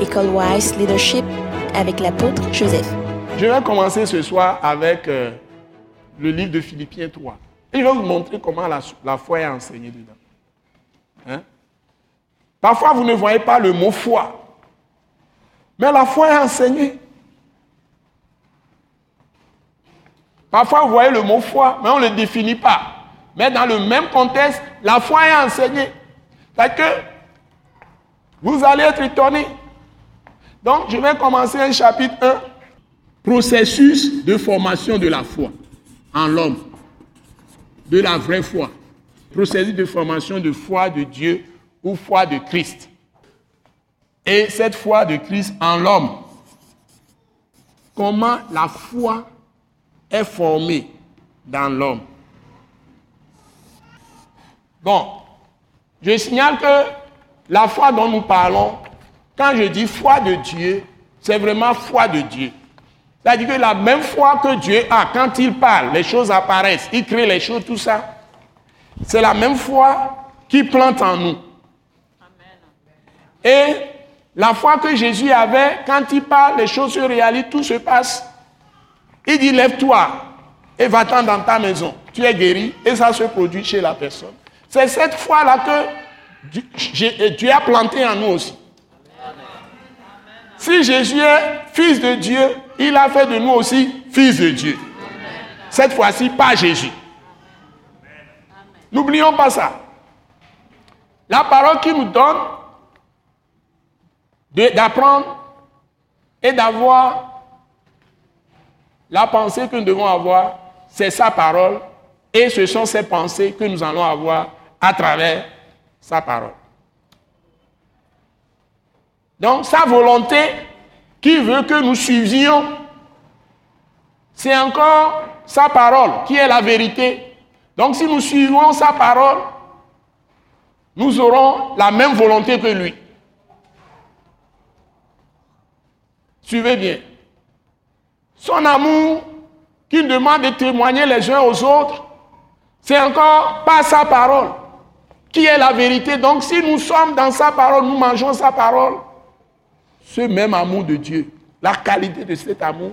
École Wise Leadership avec l'apôtre Joseph. Je vais commencer ce soir avec euh, le livre de Philippiens 3. Et je vais vous montrer comment la, foi est enseignée dedans. Hein? Parfois, vous ne voyez pas le mot foi. Mais la foi est enseignée. Parfois, vous voyez le mot foi, mais on ne le définit pas. Mais dans le même contexte, la foi est enseignée. Parce que vous allez être étonnés. Donc, je vais commencer un chapitre 1. Processus de formation de la foi en l'homme. De la vraie foi. Processus de formation de foi de Dieu ou foi de Christ. Et cette foi de Christ en l'homme. Comment la foi est formée dans l'homme? Bon, je signale que la foi dont nous parlons, quand je dis foi de Dieu, c'est vraiment foi de Dieu. C'est-à-dire que la même foi que Dieu a, quand il parle, les choses apparaissent, il crée les choses, tout ça, c'est la même foi qui plante en nous. Et la foi que Jésus avait, quand il parle, les choses se réalisent, tout se passe. Il dit, lève-toi et va-t'en dans ta maison. Tu es guéri et ça se produit chez la personne. C'est cette foi-là que Dieu a planté en nous aussi. Si Jésus est fils de Dieu, il a fait de nous aussi fils de Dieu. Cette fois-ci, pas Jésus. N'oublions pas ça. La parole qui nous donne d'apprendre et d'avoir la pensée que nous devons avoir, c'est sa parole et ce sont ces pensées que nous allons avoir à travers sa parole. Donc sa volonté qui veut que nous suivions, c'est encore sa parole qui est la vérité. Donc si nous suivons sa parole, nous aurons la même volonté que lui. Suivez bien. Son amour qu'il demande de témoigner les uns aux autres, c'est encore pas sa parole qui est la vérité. Donc si nous sommes dans sa parole, nous mangeons sa parole, ce même amour de Dieu, la qualité de cet amour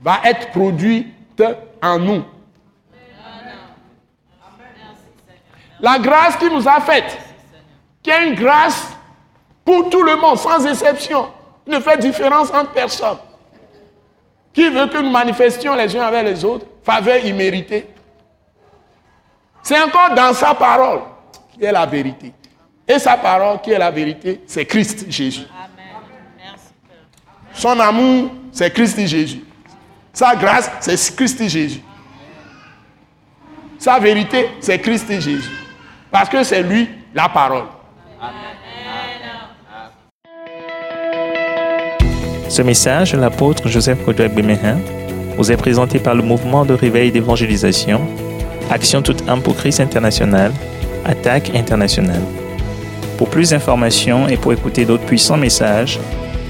va être produite en nous. La grâce qui nous a faite, qui est une grâce pour tout le monde, sans exception, ne fait différence entre personne qui veut que nous manifestions les uns avec les autres, faveur imméritée? C'est encore dans sa parole qui est la vérité. Et sa parole qui est la vérité, c'est Christ Jésus. Son amour, c'est Christ Jésus. Sa grâce, c'est Christ Jésus. Sa vérité, c'est Christ Jésus. Parce que c'est lui la parole. Ce message l'apôtre Joseph Kodouak Bemehin vous est présenté par le mouvement de réveil d'évangélisation, Action toute âme pour Christ international, Attaque internationale. Pour plus d'informations et pour écouter d'autres puissants messages,